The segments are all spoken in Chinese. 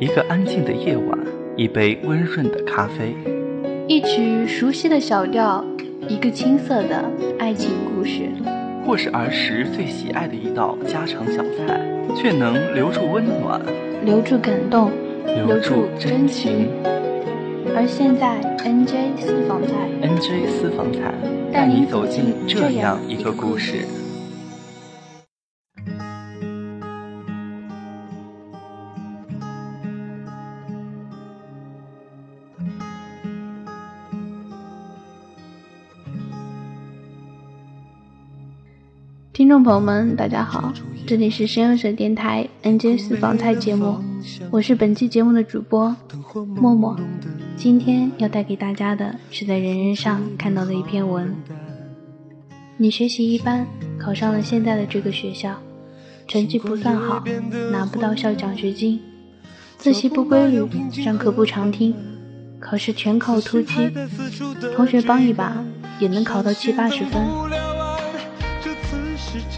一个安静的夜晚，一杯温润的咖啡，一曲熟悉的小调，一个青涩的爱情故事，或是儿时最喜爱的一道家常小菜，却能留住温暖，留住感动，留住真情。而现在，NJ 私房菜，NJ 私房菜，带你走进这样一个故事。听众朋友们，大家好，这里是深有舍电台 NJ 私房菜节目，我是本期节目的主播默默。今天要带给大家的是在人人上看到的一篇文。你学习一般，考上了现在的这个学校，成绩不算好，拿不到校奖学金，自习不规律，上课不常听，考试全靠突击，同学帮一把也能考到七八十分。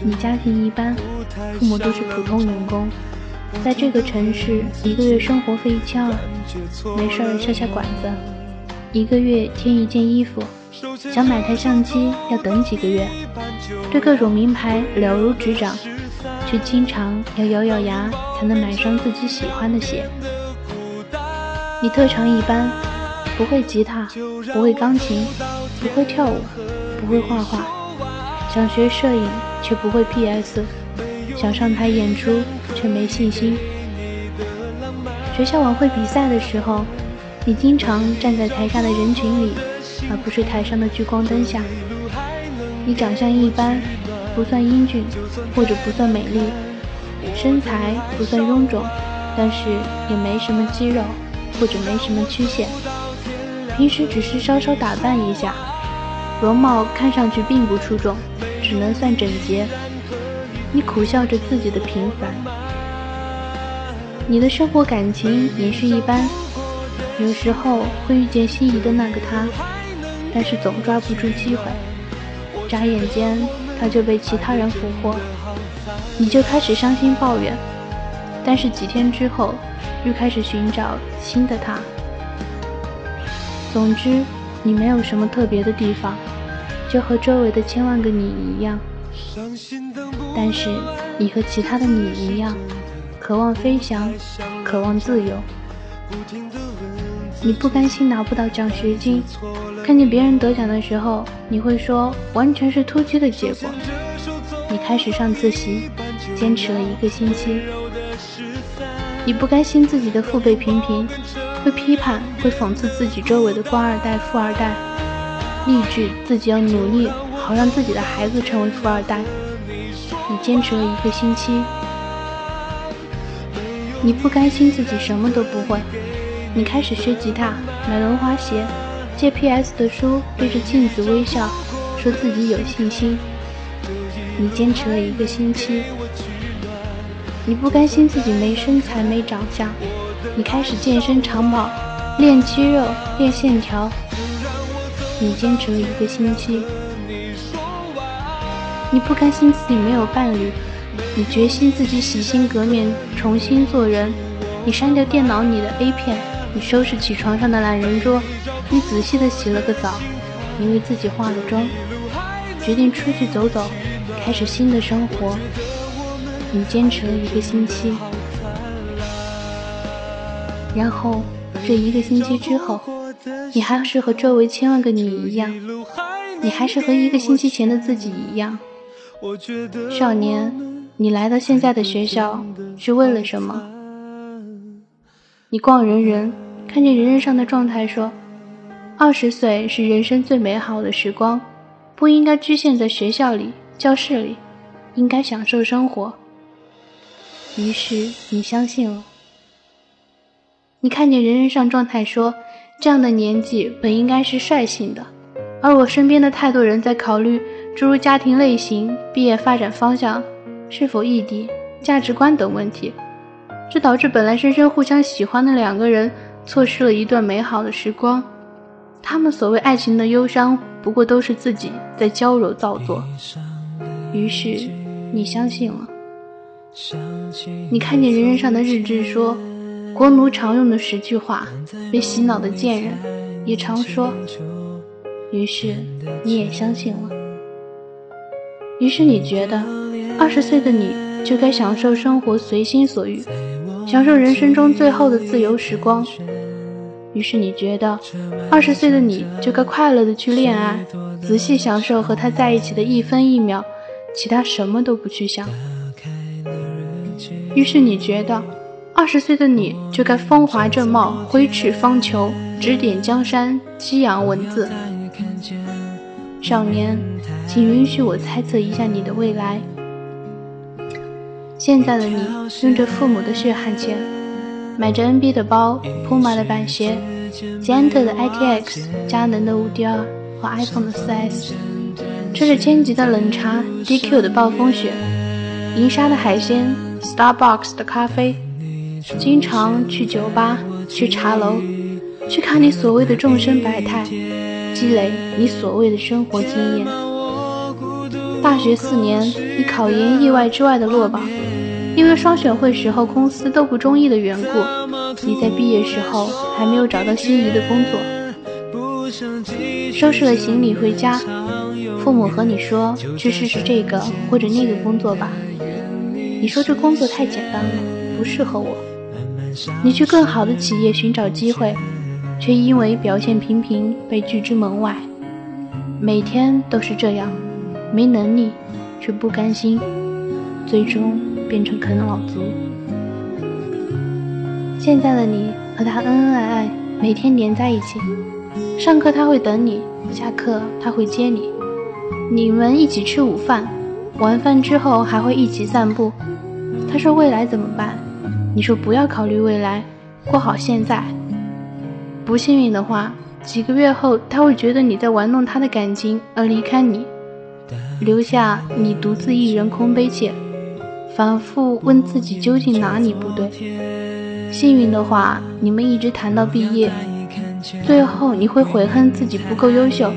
你家庭一般，父母都是普通员工，在这个城市一个月生活费一千二，没事儿下下馆子，一个月添一件衣服，想买台相机要等几个月，对各种名牌了如指掌，却经常要咬咬牙才能买双自己喜欢的鞋。你特长一般，不会吉他，不会钢琴，不会跳舞，不会画画，想学摄影。却不会 PS，想上台演出却没信心。学校晚会比赛的时候，你经常站在台下的人群里，而不是台上的聚光灯下。你长相一般，不算英俊，或者不算美丽，身材不算臃肿，但是也没什么肌肉，或者没什么曲线。平时只是稍稍打扮一下，容貌看上去并不出众。只能算整洁。你苦笑着自己的平凡，你的生活感情也是一般。有时候会遇见心仪的那个他，但是总抓不住机会。眨眼间他就被其他人俘获，你就开始伤心抱怨。但是几天之后，又开始寻找新的他。总之，你没有什么特别的地方。就和周围的千万个你一样，但是你和其他的你一样，渴望飞翔，渴望自由。你不甘心拿不到奖学金，看见别人得奖的时候，你会说完全是突击的结果。你开始上自习，坚持了一个星期。你不甘心自己的父辈平平，会批判，会讽刺自己周围的官二代、富二代。励志自己要努力，好让自己的孩子成为富二代。你坚持了一个星期，你不甘心自己什么都不会，你开始学吉他，买轮滑鞋，借 PS 的书，对着镜子微笑，说自己有信心。你坚持了一个星期，你不甘心自己没身材没长相，你开始健身长跑，练肌肉，练线条。你坚持了一个星期，你不甘心自己没有伴侣，你决心自己洗心革面，重新做人。你删掉电脑里的 A 片，你收拾起床上的懒人桌，你仔细的洗了个澡，你为自己化了妆，决定出去走走，开始新的生活。你坚持了一个星期，然后这一个星期之后。你还是和周围千万个你一样，你还是和一个星期前的自己一样。少年，你来到现在的学校是为了什么？你逛人人，看见人人上的状态说：“二十岁是人生最美好的时光，不应该局限在学校里、教室里，应该享受生活。”于是你相信了。你看见人人上状态说。这样的年纪本应该是率性的，而我身边的太多人在考虑诸如家庭类型、毕业发展方向、是否异地、价值观等问题，这导致本来深深互相喜欢的两个人错失了一段美好的时光。他们所谓爱情的忧伤，不过都是自己在娇柔造作。于是你相信了，你看见人人上的日志说。国奴常用的十句话，被洗脑的贱人也常说。于是你也相信了。于是你觉得，二十岁的你就该享受生活随心所欲，享受人生中最后的自由时光。于是你觉得，二十岁的你就该快乐的去恋爱，仔细享受和他在一起的一分一秒，其他什么都不去想。于是你觉得，二十岁的你就该风华正茂，挥斥方遒，指点江山，激扬文字。少年，请允许我猜测一下你的未来。现在的你，用着父母的血汗钱，买着 NB 的包、Puma 的板鞋、捷安特的 ITX、佳能的五 D 二和 iPhone 的四 S，吃着千级的冷茶、DQ 的暴风雪、银沙的海鲜、Starbucks 的咖啡，经常去酒吧、去茶楼，去看你所谓的众生百态。积累你所谓的生活经验。大学四年，你考研意外之外的落榜，因为双选会时候公司都不中意的缘故，你在毕业时候还没有找到心仪的工作。收拾了行李回家，父母和你说去试试这个或者那个工作吧。你说这工作太简单了，不适合我。你去更好的企业寻找机会。却因为表现平平被拒之门外，每天都是这样，没能力却不甘心，最终变成啃老族。现在的你和他恩恩爱爱，每天黏在一起，上课他会等你，下课他会接你，你们一起吃午饭，晚饭之后还会一起散步。他说未来怎么办？你说不要考虑未来，过好现在。不幸运的话，几个月后他会觉得你在玩弄他的感情而离开你，留下你独自一人空悲切，反复问自己究竟哪里不对。幸运的话，你们一直谈到毕业，最后你会悔恨自己不够优秀，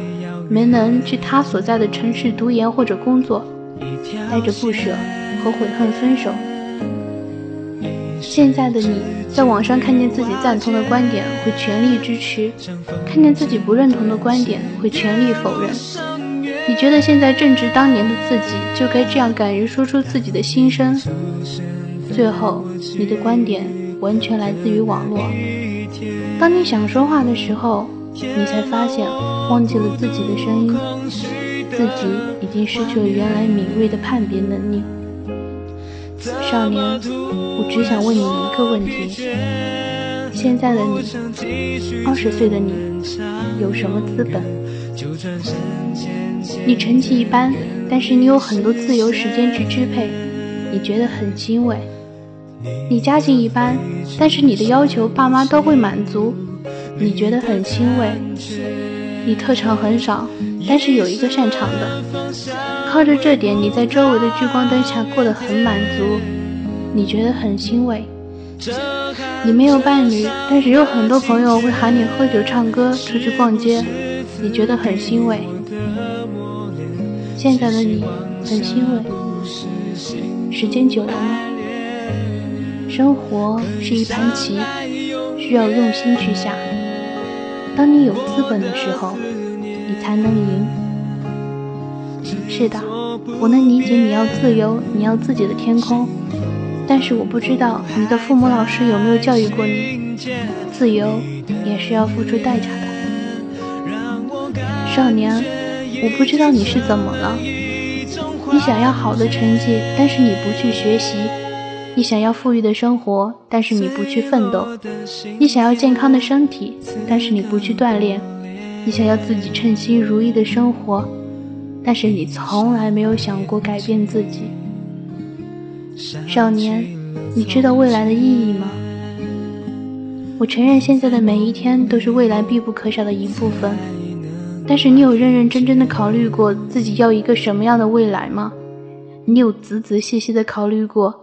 没能去他所在的城市读研或者工作，带着不舍和悔恨分手。现在的你，在网上看见自己赞同的观点，会全力支持；看见自己不认同的观点，会全力否认。你觉得现在正值当年的自己，就该这样敢于说出自己的心声。最后，你的观点完全来自于网络。当你想说话的时候，你才发现忘记了自己的声音，自己已经失去了原来敏锐的判别能力。少年，我只想问你一个问题：现在的你，二十岁的你，有什么资本？你成绩一般，但是你有很多自由时间去支配，你觉得很欣慰。你家境一般，但是你的要求爸妈都会满足，你觉得很欣慰。你特长很少，但是有一个擅长的。靠着这点，你在周围的聚光灯下过得很满足，你觉得很欣慰。你没有伴侣，但是有很多朋友会喊你喝酒、唱歌、出去逛街，你觉得很欣慰。现在的你很欣慰，时间久了吗？生活是一盘棋，需要用心去下。当你有资本的时候，你才能赢。是的，我能理解你要自由，你要自己的天空，但是我不知道你的父母老师有没有教育过你，自由也是要付出代价的。少年，我不知道你是怎么了，你想要好的成绩，但是你不去学习；你想要富裕的生活，但是你不去奋斗；你想要健康的身体，但是你不去锻炼；你想要自己称心如意的生活。但是你从来没有想过改变自己，少年，你知道未来的意义吗？我承认现在的每一天都是未来必不可少的一部分，但是你有认认真真的考虑过自己要一个什么样的未来吗？你有仔仔细细的考虑过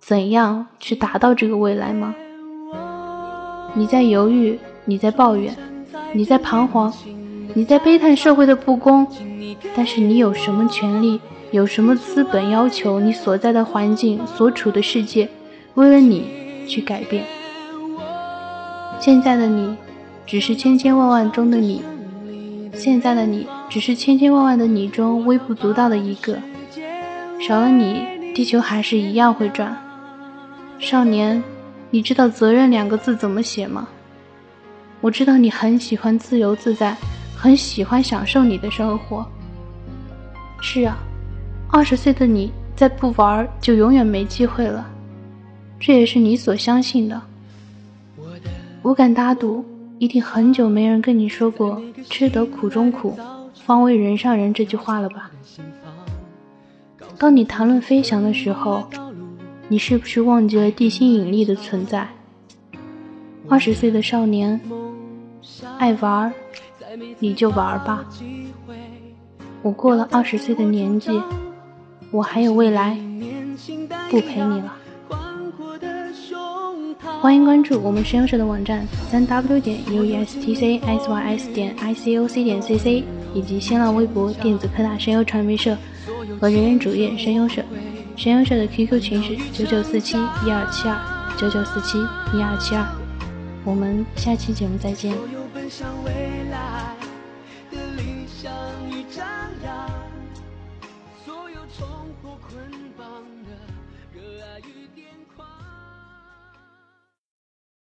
怎样去达到这个未来吗？你在犹豫，你在抱怨，你在彷徨。你在悲叹社会的不公，但是你有什么权利，有什么资本要求你所在的环境、所处的世界，为了你去改变？现在的你，只是千千万万中的你；现在的你，只是千千万万的你中微不足道的一个。少了你，地球还是一样会转。少年，你知道“责任”两个字怎么写吗？我知道你很喜欢自由自在，很喜欢享受你的生活。是啊，二十岁的你再不玩，就永远没机会了。这也是你所相信的。我敢打赌，一定很久没人跟你说过“吃得苦中苦，方为人上人”这句话了吧？当你谈论飞翔的时候，你是不是忘记了地心引力的存在？二十岁的少年，爱玩，你就玩吧。我过了二十岁的年纪，我还有未来，不陪你了。欢迎关注我们实验室的网站三 w 点 u e s t c s y s 点 i c o c 点 c c，以及新浪微博电子科大声优传媒社和人人主页声优社。声优社的 QQ 群是九九四七一二七二九九四七一二七二。我们下期节目再见。